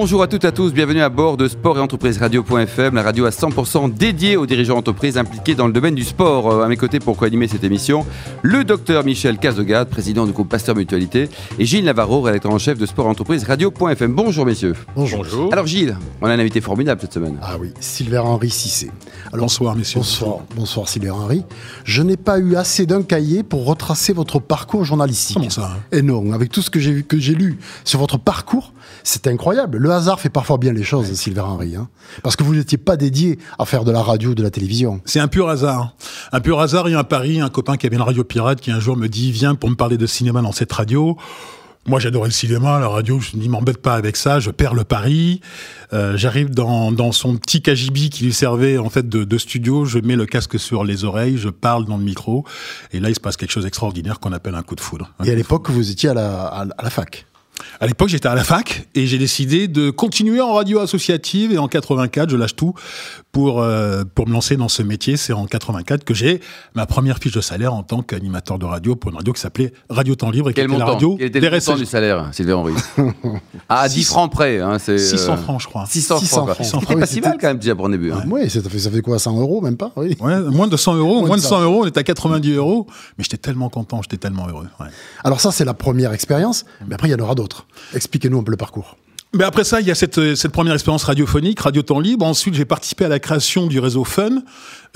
Bonjour à toutes et à tous, bienvenue à bord de Sport et Entreprise Radio.fm, la radio à 100% dédiée aux dirigeants d'entreprise impliqués dans le domaine du sport. Euh, À mes côtés pour co-animer cette émission, le docteur Michel Cazegade, président du groupe Pasteur Mutualité, et Gilles Navarro, rédacteur en chef de Sport et Entreprise Radio.fm. Bonjour messieurs. Bonjour. Alors Gilles, on a un invité formidable cette semaine. Ah oui, Sylvain Henry Cissé. Alors, Bonsoir, messieurs. Bonsoir, bonsoir Sylvain Henry. Je n'ai pas eu assez d'un cahier pour retracer votre parcours journalistique. Comment ça hein Et non, avec tout ce que j'ai vu, que j'ai lu sur votre parcours, c'est incroyable. Le hasard fait parfois bien les choses, Sylvain Henry. hein. Parce que vous n'étiez pas dédié à faire de la radio ou de la télévision. C'est un pur hasard. Un pur hasard. Il y a un Paris, un copain qui avait une radio pirate qui un jour me dit Viens pour me parler de cinéma dans cette radio. Moi, j'adorais le cinéma, la radio. Je dis M'embête pas avec ça. Je perds le pari. Euh, J'arrive dans, dans son petit KGB qui lui servait en fait de, de studio. Je mets le casque sur les oreilles. Je parle dans le micro. Et là, il se passe quelque chose d'extraordinaire qu'on appelle un coup de foudre. Et à l'époque, vous étiez à la, à, à la fac. À l'époque, j'étais à la fac et j'ai décidé de continuer en radio associative. Et en 84, je lâche tout pour euh, pour me lancer dans ce métier. C'est en 84 que j'ai ma première fiche de salaire en tant qu'animateur de radio pour une radio qui s'appelait Radio Temps Libre et qui Quel était la radio Quel était le montant du salaire, Sylvain Henry Ah, à 10 Six- francs près. Hein, c'est, 600 euh, francs, je crois. 600, 600 francs. francs. C'était Ah oui, pas si mal quand même déjà pour un début. hein. Oui, ça fait, ça fait quoi 100 euros, même pas oui. Ouais, moins de 100 euros, Moins de de 100. 100 euros, on était à 90 euros, mais j'étais tellement content, j'étais tellement heureux. ouais. Alors ça, c'est la première expérience. Mais après, il y en aura d'autres. Expliquez-nous un peu le parcours. Mais après ça, il y a cette, euh, cette première expérience radiophonique, Radio Temps Libre. Ensuite, j'ai participé à la création du réseau Fun,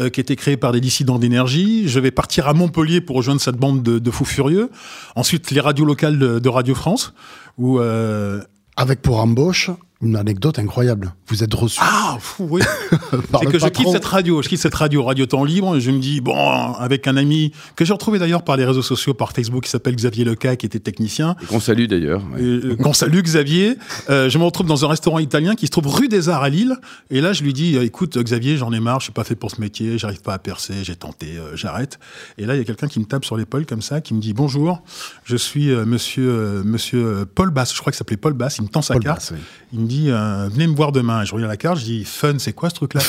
euh, qui était créé par des dissidents d'énergie. Je vais partir à Montpellier pour rejoindre cette bande de, de fous furieux. Ensuite, les radios locales de, de Radio France, où... Euh... Avec pour embauche, une anecdote incroyable. Vous êtes reçu Ah, fou, oui. C'est que je quitte cette radio, je quitte cette radio, Radio Temps Libre, et je me dis, bon, avec un ami que j'ai retrouvé d'ailleurs par les réseaux sociaux, par Facebook, qui s'appelle Xavier Leca, qui était technicien, qu'on salue d'ailleurs. ouais. Euh, qu'on salue Xavier. Euh, je me retrouve dans un restaurant italien qui se trouve rue des Arts à Lille. Et là, je lui dis, euh, écoute, Xavier, j'en ai marre, je suis pas fait pour ce métier, j'arrive pas à percer, j'ai tenté, euh, j'arrête. Et là, il y a quelqu'un qui me tape sur l'épaule comme ça, qui me dit, bonjour, je suis euh, monsieur, euh, monsieur Paul Bass, je crois qu'il s'appelait Paul Bass, il me tend sa Paul carte. Bass, oui. Il me dit, euh, venez me voir demain. Et je regarde la carte, je dis, fun, c'est quoi ce truc-là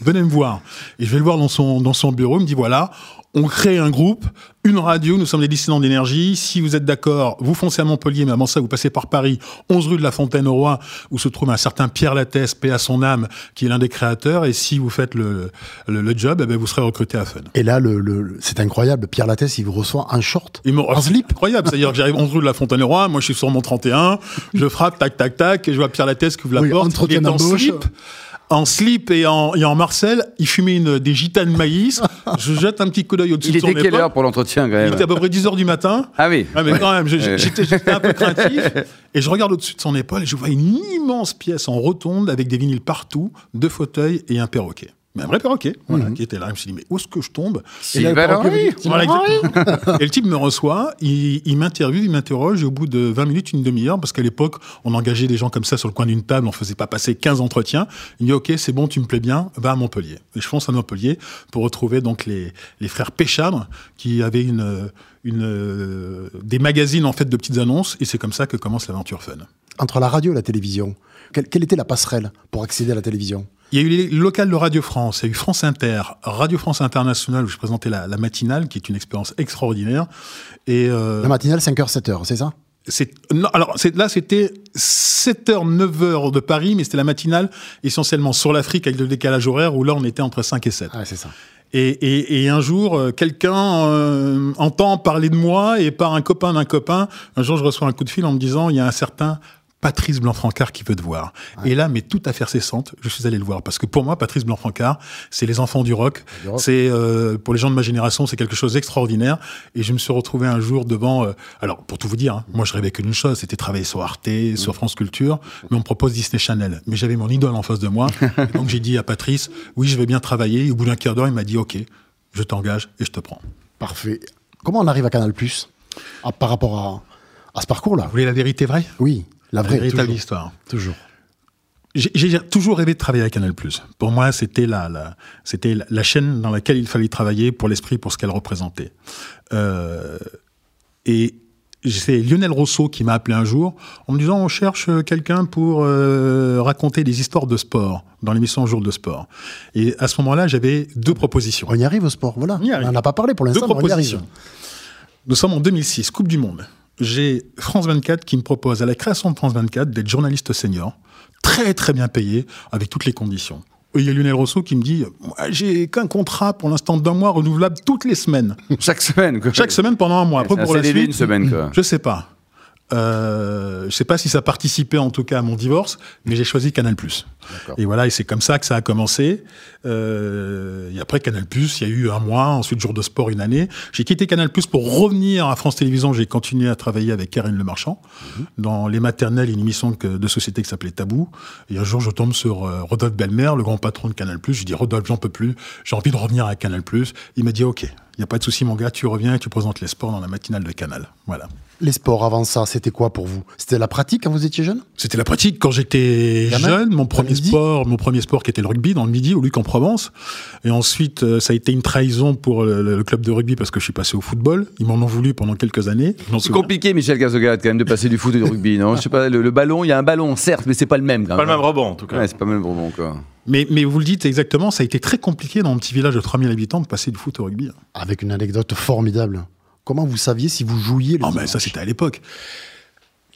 Venez me voir. Et je vais le voir dans son, dans son bureau. Il me dit, voilà, on crée un groupe, une radio, nous sommes des dissidents d'énergie. Si vous êtes d'accord, vous foncez à Montpellier, mais avant ça, vous passez par Paris, 11 rue de la Fontaine au Roi, où se trouve un certain Pierre Lattès, paix à son âme, qui est l'un des créateurs. Et si vous faites le, le, le job, eh ben, vous serez recruté à Fun. Et là, le, le- c'est incroyable. Pierre Lattès, il vous reçoit en short. Il me En slip Incroyable. C'est-à-dire que j'arrive 11 rue de la Fontaine au Roi, moi je suis sur mon 31, je frappe, tac, tac, tac, et je vois Pierre Lattès qui ouvre la Oui, porte. il est en slip. En slip et en, et en Marcel, il fumait une, des gitanes maïs. Je jette un petit coup d'œil au-dessus Il de son était quelle épaule. heure pour l'entretien quand Il même était à peu près 10 heures du matin. Ah oui. Ah, mais quand même, j'étais un peu craintif. Et je regarde au-dessus de son épaule et je vois une immense pièce en rotonde avec des vinyles partout, deux fauteuils et un perroquet. Mais un vrai perroquet, voilà, qui était là. Je me suis dit, mais où est-ce que je tombe Sylvain là, le Henry. perroquet, voilà. Et le type me reçoit, il, il m'interviewe, il m'interroge, et au bout de 20 minutes, une demi-heure, parce qu'à l'époque, on engageait des gens comme ça sur le coin d'une table, on faisait pas passer 15 entretiens. Il me dit, OK, c'est bon, tu me plais bien, va à Montpellier. Et je fonce à Montpellier pour retrouver donc les, les frères Péchadre, qui avaient une, une, euh, des magazines, en fait, de petites annonces, et c'est comme ça que commence l'aventure fun. Entre la radio et la télévision, quelle, quelle était la passerelle pour accéder à la télévision? Il y a eu les locales de Radio France, il y a eu France Inter, Radio France Internationale, où je présentais la, la matinale, qui est une expérience extraordinaire. Et, euh, La matinale, 5h, 7h, c'est ça? C'est non, alors là c'était 7h 9h de Paris mais c'était la matinale essentiellement sur l'Afrique avec le décalage horaire où là on était entre 5 et 7. Ah, c'est ça. Et, et, et un jour euh, quelqu'un euh, entend parler de moi et par un copain d'un copain, un jour je reçois un coup de fil en me disant il y a un certain Patrice Blanc-Francard qui veut te voir. Et là, mais tout à faire cessante, je suis allé le voir. Parce que pour moi, Patrice Blanc-Francard, c'est les enfants du rock. C'est euh, pour les gens de ma génération, c'est quelque chose d'extraordinaire. Et je me suis retrouvé un jour devant. euh, alors, pour tout vous dire, hein, moi, je rêvais que d'une chose, c'était travailler sur Arte, sur France Culture, mais on me propose Disney Channel. Mais j'avais mon idole en face de moi. Et donc, j'ai dit à Patrice, oui, je vais bien travailler. Et au bout d'un quart d'heure, il m'a dit, ok, je t'engage et je te prends. Parfait. Comment on arrive à Canal Plus par rapport à, à ce parcours-là? Vous voulez la vérité vraie? Oui, la vraie. véritable toujours. histoire. Toujours. J'ai toujours rêvé de travailler à Canal+. Pour moi, c'était la, la, c'était la- chaîne dans laquelle il fallait travailler pour l'esprit, pour ce qu'elle représentait. Euh, et c'est Lionel Rousseau qui m'a appelé un jour en me disant on cherche quelqu'un pour euh, raconter des histoires de sport dans l'émission Jour de sport. Et à ce moment-là, j'avais deux propositions. On y arrive au sport, voilà. On n'en a pas parlé pour Deux l'instant, mais on y arrive. propositions. Nous sommes en 2006, Coupe du Monde. J'ai France 24 qui me propose à la création de France 24 d'être journaliste senior, très très bien payé, avec toutes les conditions. Et il y a Lionel Rousseau qui me dit J'ai qu'un contrat pour l'instant d'un mois renouvelable toutes les semaines. Chaque semaine, quoi. Chaque semaine pendant un mois. Après, pour la suite, une semaine, quoi. je sais pas. Euh, je sais pas si ça participait en tout cas à mon divorce, mais j'ai choisi Canal+. Et voilà, et c'est comme ça que ça a commencé. Euh, et après Canal+, il y a eu un mois, ensuite jour de sport une année. J'ai quitté Canal+, pour revenir à France Télévisions. J'ai continué à travailler avec Karine Le Marchand dans Les Maternelles, une émission que- de société qui s'appelait Tabou. Et un jour, je tombe sur euh, Rodolphe Belmer, le grand patron de Canal+. Je dis Rodolphe, j'en peux plus. J'ai envie de revenir à Canal+. Il m'a dit OK. Il n'y a pas de souci, mon gars, tu reviens et tu présentes les sports dans la matinale de Canal. Voilà. Les sports avant ça, c'était quoi pour vous? C'était la pratique quand vous étiez jeune? C'était la pratique quand j'étais jeune. Mon premier sport, mon premier sport qui était le rugby dans le midi au Luc en Provence. Et ensuite, euh, ça a été une trahison pour le, le club de rugby parce que je suis passé au football. Ils m'en ont voulu pendant quelques années. C'est compliqué, Michel Cazogade, quand même, de passer du foot et du rugby, non? Je sais pas, le, le ballon, il y a un ballon, certes, mais c'est pas le même, quand Pas le même. même rebond, en tout cas. Ouais, c'est pas le même rebond, quoi. Mais, mais vous le dites exactement, ça a été très compliqué dans mon petit village de 3000 habitants de passer du foot au rugby. Avec une anecdote formidable. Comment vous saviez si vous jouiez les Oh, mais ça, c'était à l'époque.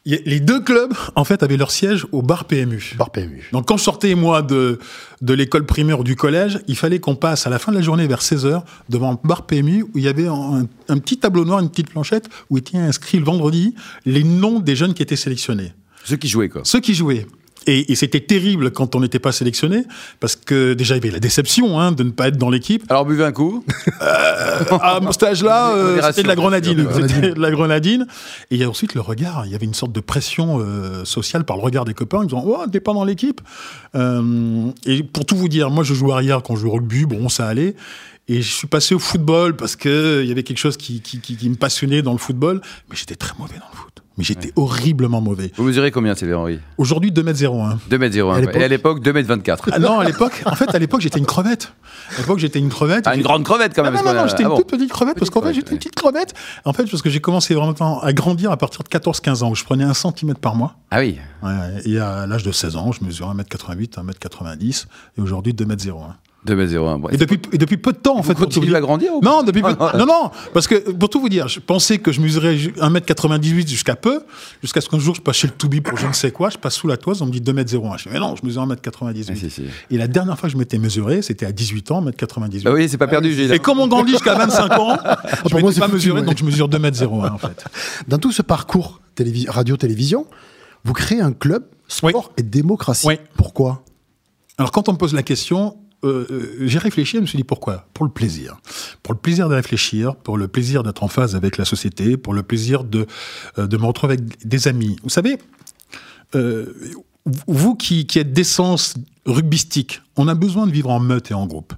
Les deux clubs, en fait, avaient leur siège au bar PMU. Par PMU. Donc quand je sortais moi de, de l'école primaire ou du collège, il fallait qu'on passe à la fin de la journée vers 16h devant un bar PMU où il y avait un, un petit tableau noir, une petite planchette où étaient inscrits le vendredi les noms des jeunes qui étaient sélectionnés. Ceux qui jouaient, quoi. Ceux qui jouaient. Et, et c'était terrible quand on n'était pas sélectionné parce que déjà il y avait la déception hein, de ne pas être dans l'équipe. Alors, buvez un coup. À mon stage-là, euh, c'était de la grenadine. C'était de la grenadine. Et il y a ensuite le regard. Il y avait une sorte de pression euh, sociale par le regard des copains. Ils disant Oh, t'es pas dans l'équipe. Euh, et pour tout vous dire, moi, je joue arrière quand je joue au rugby. Bon, ça allait. Et je suis passé au football parce que il y avait quelque chose qui, qui, qui- qui me passionnait dans le football. Mais j'étais très mauvais dans le foot. Mais j'étais horriblement mauvais. Vous mesurez combien, Sylvain Henry? Aujourd'hui, 2m01. 2m01. À l'époque Et à l'époque, 2m24. Ah non, à l'époque, en fait, à l'époque, j'étais une crevette. À l'époque, j'étais une crevette. Ah, une grande crevette, quand Ah même. non, parce non, non, a- j'étais ah une bon. toute petite crevette, parce Petite qu'en fait, j'étais une ouais. petite crevette. En fait, parce que j'ai commencé vraiment à grandir à partir de 14-15 ans, où je prenais un centimètre par mois. Ah oui. Ouais, et à l'âge de 16 ans, je mesurais 1m88, 1m90, et aujourd'hui 2m01. 2m01. bon. Et depuis, et depuis peu de temps, en fait. Vous continuez dire- à grandir ou Non, depuis peu... Ah, non, non, parce que pour tout vous dire, je pensais que je mesurais ju- 1m98 jusqu'à peu, jusqu'à ce qu'un jour je passe chez le Toubi pour je ne sais quoi, je passe sous la toise, on me dit 2m01. Je dis, mais non, je mesure 1m98. Ah, si, si. Et la dernière fois que je m'étais mesuré, c'était à 18 ans, 1m98. Bah oui, c'est pas perdu, Gilles. Et comme on grandit jusqu'à 25 ans, je pour ne m'étais pas foutu, mesuré, ouais. donc je mesure 2m01 en fait. Dans tout ce parcours télévi- radio-télévision, vous créez un club sport et démocratie. Oui. Pourquoi? Alors quand on me pose la question, euh, euh, j'ai réfléchi, je me suis dit pourquoi? Pour le plaisir. Pour le plaisir de réfléchir, pour le plaisir d'être en phase avec la société, pour le plaisir de, euh, de me retrouver avec des amis. Vous savez, vous qui, qui êtes d'essence rugbystique, on a besoin de vivre en meute et en groupe.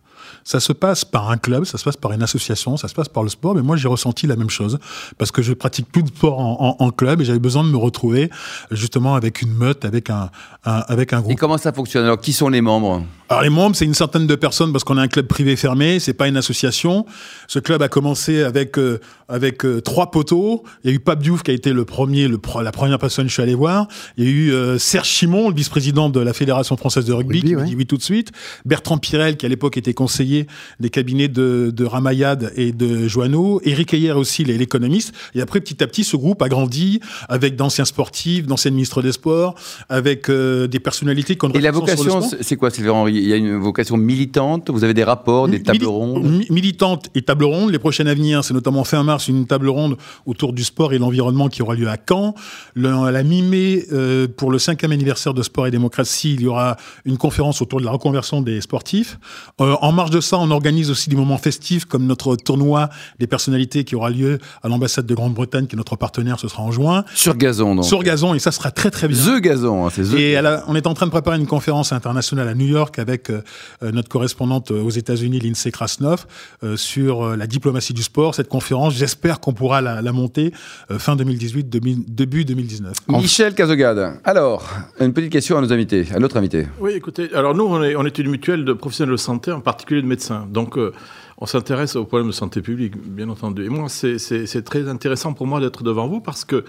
Ça se passe par un club, ça se passe par une association, ça se passe par le sport, mais moi j'ai ressenti la même chose parce que je pratique plus de sport en, en- en club et j'avais besoin de me retrouver justement avec une meute, avec un, un- avec un Et groupe. comment ça fonctionne? Alors, qui sont les membres? Alors les membres, c'est une centaine de personnes parce qu'on a un club privé fermé, c'est pas une association. Ce club a commencé avec euh, avec euh, trois poteaux. Il y a eu Pape Diouf qui a été le premier, le la première personne que je suis allé voir. Il y a eu euh, Serge Chimon, le vice-président de la Fédération française de rugby, Qui m'a ouais. dit oui tout de suite. Bertrand Pirel, qui à l'époque était conseiller des cabinets de, de Ramayad et de Joanneau. Éric Ayer aussi, l'économiste. Et après, petit à petit, ce groupe a grandi avec d'anciens sportifs, d'anciens ministres des Sports, avec euh, des personnalités qu'on Et la vocation, c'est quoi, Sylvain Henry Il y a une vocation militante? Vous avez des rapports, des tables rondes? mi- Militante et table ronde. Les prochaines à venir, c'est notamment fin mars, une table ronde autour du sport et l'environnement qui aura lieu à Caen. Le, à la mi-mai, euh, pour le cinquième anniversaire de Sport et Démocratie, il y aura une conférence autour de la reconversion des sportifs. Euh, en marge de ça, on organise aussi des moments festifs comme notre tournoi des personnalités qui aura lieu à l'ambassade de Grande-Bretagne, qui est notre partenaire, ce sera en juin. Sur gazon, donc. Sur gazon, et ça sera très très bien. The gazon, hein, c'est The. Et la- on est en train de préparer une conférence internationale à New York avec euh, euh, notre correspondante euh, aux États-Unis, Lindsay Krasnov, euh, sur euh, la diplomatie du sport. Cette conférence, j'espère qu'on pourra la, la monter euh, fin 2018, demi- début 2019. Michel Cazogade. Alors, une petite question à nos invités, à notre invité. Oui, alors nous, on est, on est une mutuelle de professionnels de santé, en particulier de médecins. Donc, euh, on s'intéresse aux problèmes de santé publique, bien entendu. Et moi, c'est très intéressant pour moi d'être devant vous parce que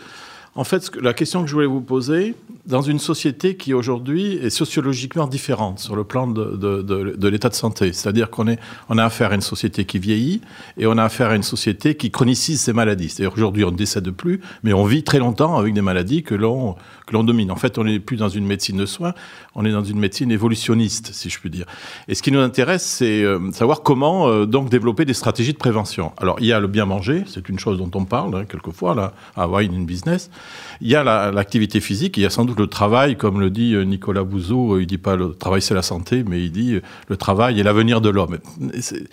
en fait, la question que je voulais vous poser, dans une société qui aujourd'hui est sociologiquement différente sur le plan de, l'état de santé, c'est-à-dire qu'on on a affaire à une société qui vieillit et on a affaire à une société qui chronicise ses maladies. C'est-à-dire aujourd'hui on ne décède plus, mais on vit très longtemps avec des maladies que l'on domine. En fait, on n'est plus dans une médecine de soins, on est dans une médecine évolutionniste, si je puis dire. Et ce qui nous intéresse, c'est euh, savoir comment euh, donc développer des stratégies de prévention. Alors, il y a le bien manger, c'est une chose dont on parle hein, quelquefois là, à Wine in Business. Il y a l'activité physique, il y a sans doute le travail, comme le dit euh, Nicolas Bouzeau, euh, il dit pas le travail c'est la santé, mais il dit euh, le travail est l'avenir de l'homme.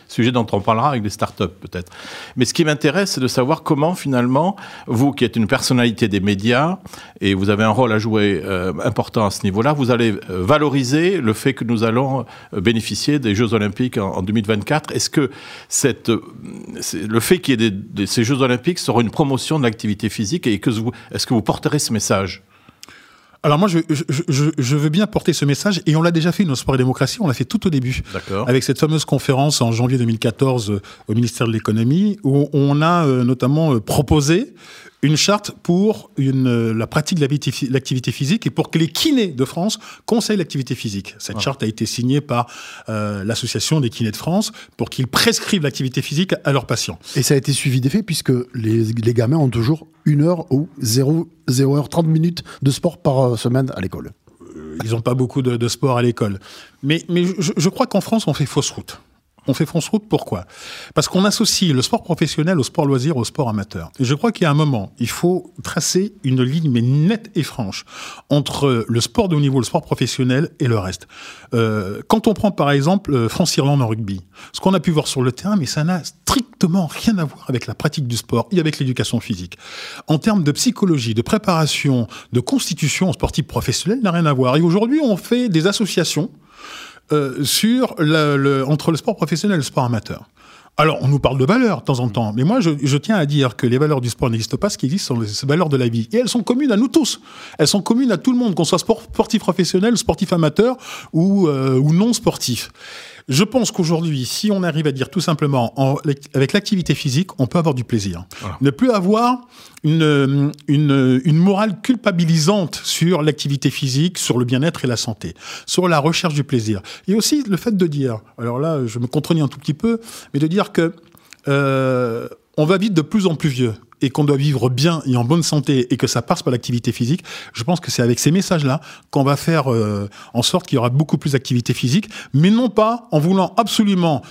Sujet dont on parlera avec des startups peut-être. Mais ce qui m'intéresse, c'est de savoir comment finalement, vous qui êtes une personnalité des médias, et vous avez un rôle à jouer important à ce niveau-là, vous allez valoriser le fait que nous allons bénéficier des Jeux Olympiques en, 2024. Est-ce que le fait qu'il y ait ces Jeux Olympiques sera une promotion de l'activité physique et que vous, est-ce que vous porterez ce message? Alors moi, je, je, veux bien porter ce message, et on l'a déjà fait, nos sport et démocratie, on l'a fait tout au début. Avec cette fameuse conférence en janvier 2014 euh, au ministère de l'économie, où on a euh, notamment euh, proposé une charte pour une, euh, la pratique de l'activité physique et pour que les kinés de France conseillent l'activité physique. Cette charte a été signée par euh, l'association des kinés de France pour qu'ils prescrivent l'activité physique à leurs patients. Et ça a été suivi des faits puisque les, les gamins ont toujours une heure ou 0, 0 heure 30 minutes de sport par euh, semaine à l'école. Ils n'ont pas beaucoup de, de, sport à l'école. Mais, mais je, je crois qu'en France, on fait fausse route. On fait France Route, pourquoi? Parce qu'on associe le sport professionnel au sport loisir, au sport amateur. Et je crois qu'il y a un moment, il faut tracer une ligne, mais nette et franche, entre le sport de haut niveau, le sport professionnel et le reste. Euh, quand on prend par exemple euh, France-Irlande en rugby, ce qu'on a pu voir sur le terrain, mais ça n'a strictement rien à voir avec la pratique du sport et avec l'éducation physique. En termes de psychologie, de préparation, de constitution sportive professionnelle, n'a rien à voir. Et aujourd'hui, on fait des associations euh, sur le, entre le sport professionnel et le sport amateur. Alors, on nous parle de valeurs de temps en temps, mais moi, je, je tiens à dire que les valeurs du sport n'existent pas. Ce qui existe sont les valeurs de la vie. Et elles sont communes à nous tous. Elles sont communes à tout le monde, qu'on soit sportif professionnel, sportif amateur ou, euh, ou non sportif. Je pense qu'aujourd'hui, si on arrive à dire tout simplement, avec l'activité physique, on peut avoir du plaisir. Ne plus avoir une, une, une morale culpabilisante sur l'activité physique, sur le bien-être et la santé, sur la recherche du plaisir. Et aussi le fait de dire, alors là, je me contredis un tout petit peu, mais de dire que euh, on va vite de plus en plus vieux et qu'on doit vivre bien et en bonne santé et que ça passe par l'activité physique, je pense que c'est avec ces messages-là qu'on va faire euh, en sorte qu'il y aura beaucoup plus d'activité physique, mais non pas en voulant absolument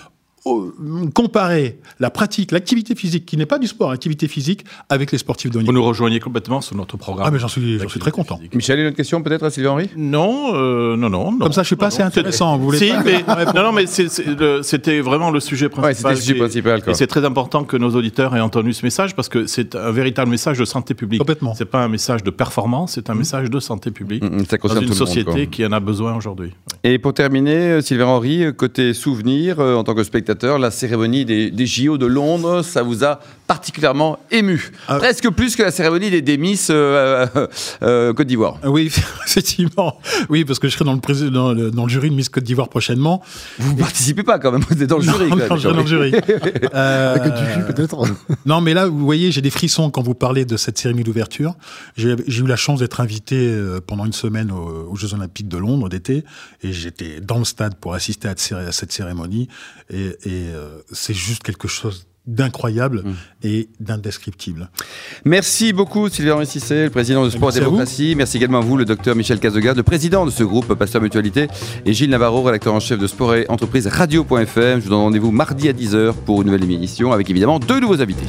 comparer la pratique, l'activité physique, qui n'est pas du sport, l'activité physique, avec les sportifs de haut niveau. Vous nous rejoignez complètement sur notre programme. Ah, mais j'en suis, suis très content. Michel, une autre question peut-être à Sylvain Henry non, euh, non, non, Comme ça, je suis pas assez intéressant. Vous voulez si, mais, non, non, mais c'était vraiment le sujet principal. Ouais, c'était le sujet principal. Et c'est très important que nos auditeurs aient entendu ce message parce que c'est un véritable message de santé publique. Complètement. C'est pas un message de performance, c'est un mmh. message de santé publique. Mmh, ça dans une société qui en a besoin aujourd'hui. Et pour terminer, euh, Sylvain Henry, côté souvenir, euh, en tant que spectateur, la cérémonie des, JO de Londres, ça vous a particulièrement ému. Ah. Presque plus que la cérémonie des, des Miss euh, euh, euh, Côte d'Ivoire. Oui, effectivement. Oui, parce que je serai dans le, dans le, dans le jury de Miss Côte d'Ivoire prochainement. Vous ne participez pas quand même, vous êtes dans le jury. Non, je dans le jury. non, mais là, vous voyez, j'ai des frissons quand vous parlez de cette cérémonie d'ouverture. J'ai eu la chance d'être invité pendant une semaine aux, Jeux Olympiques de Londres d'été, et j'étais dans le stade pour assister à, cette cérémonie. Et, et c'est juste quelque chose d'incroyable mmh. et d'indescriptible. Merci beaucoup Sylvain Ressissé, le président de Sport et Démocratie. Merci également à vous, le docteur Michel Cazega, le président de ce groupe Pasteur Mutualité, et Gilles Navarro, rédacteur en chef de Sport et Entreprise Radio.fm. Je vous donne rendez-vous mardi à 10h pour une nouvelle émission avec évidemment deux nouveaux invités.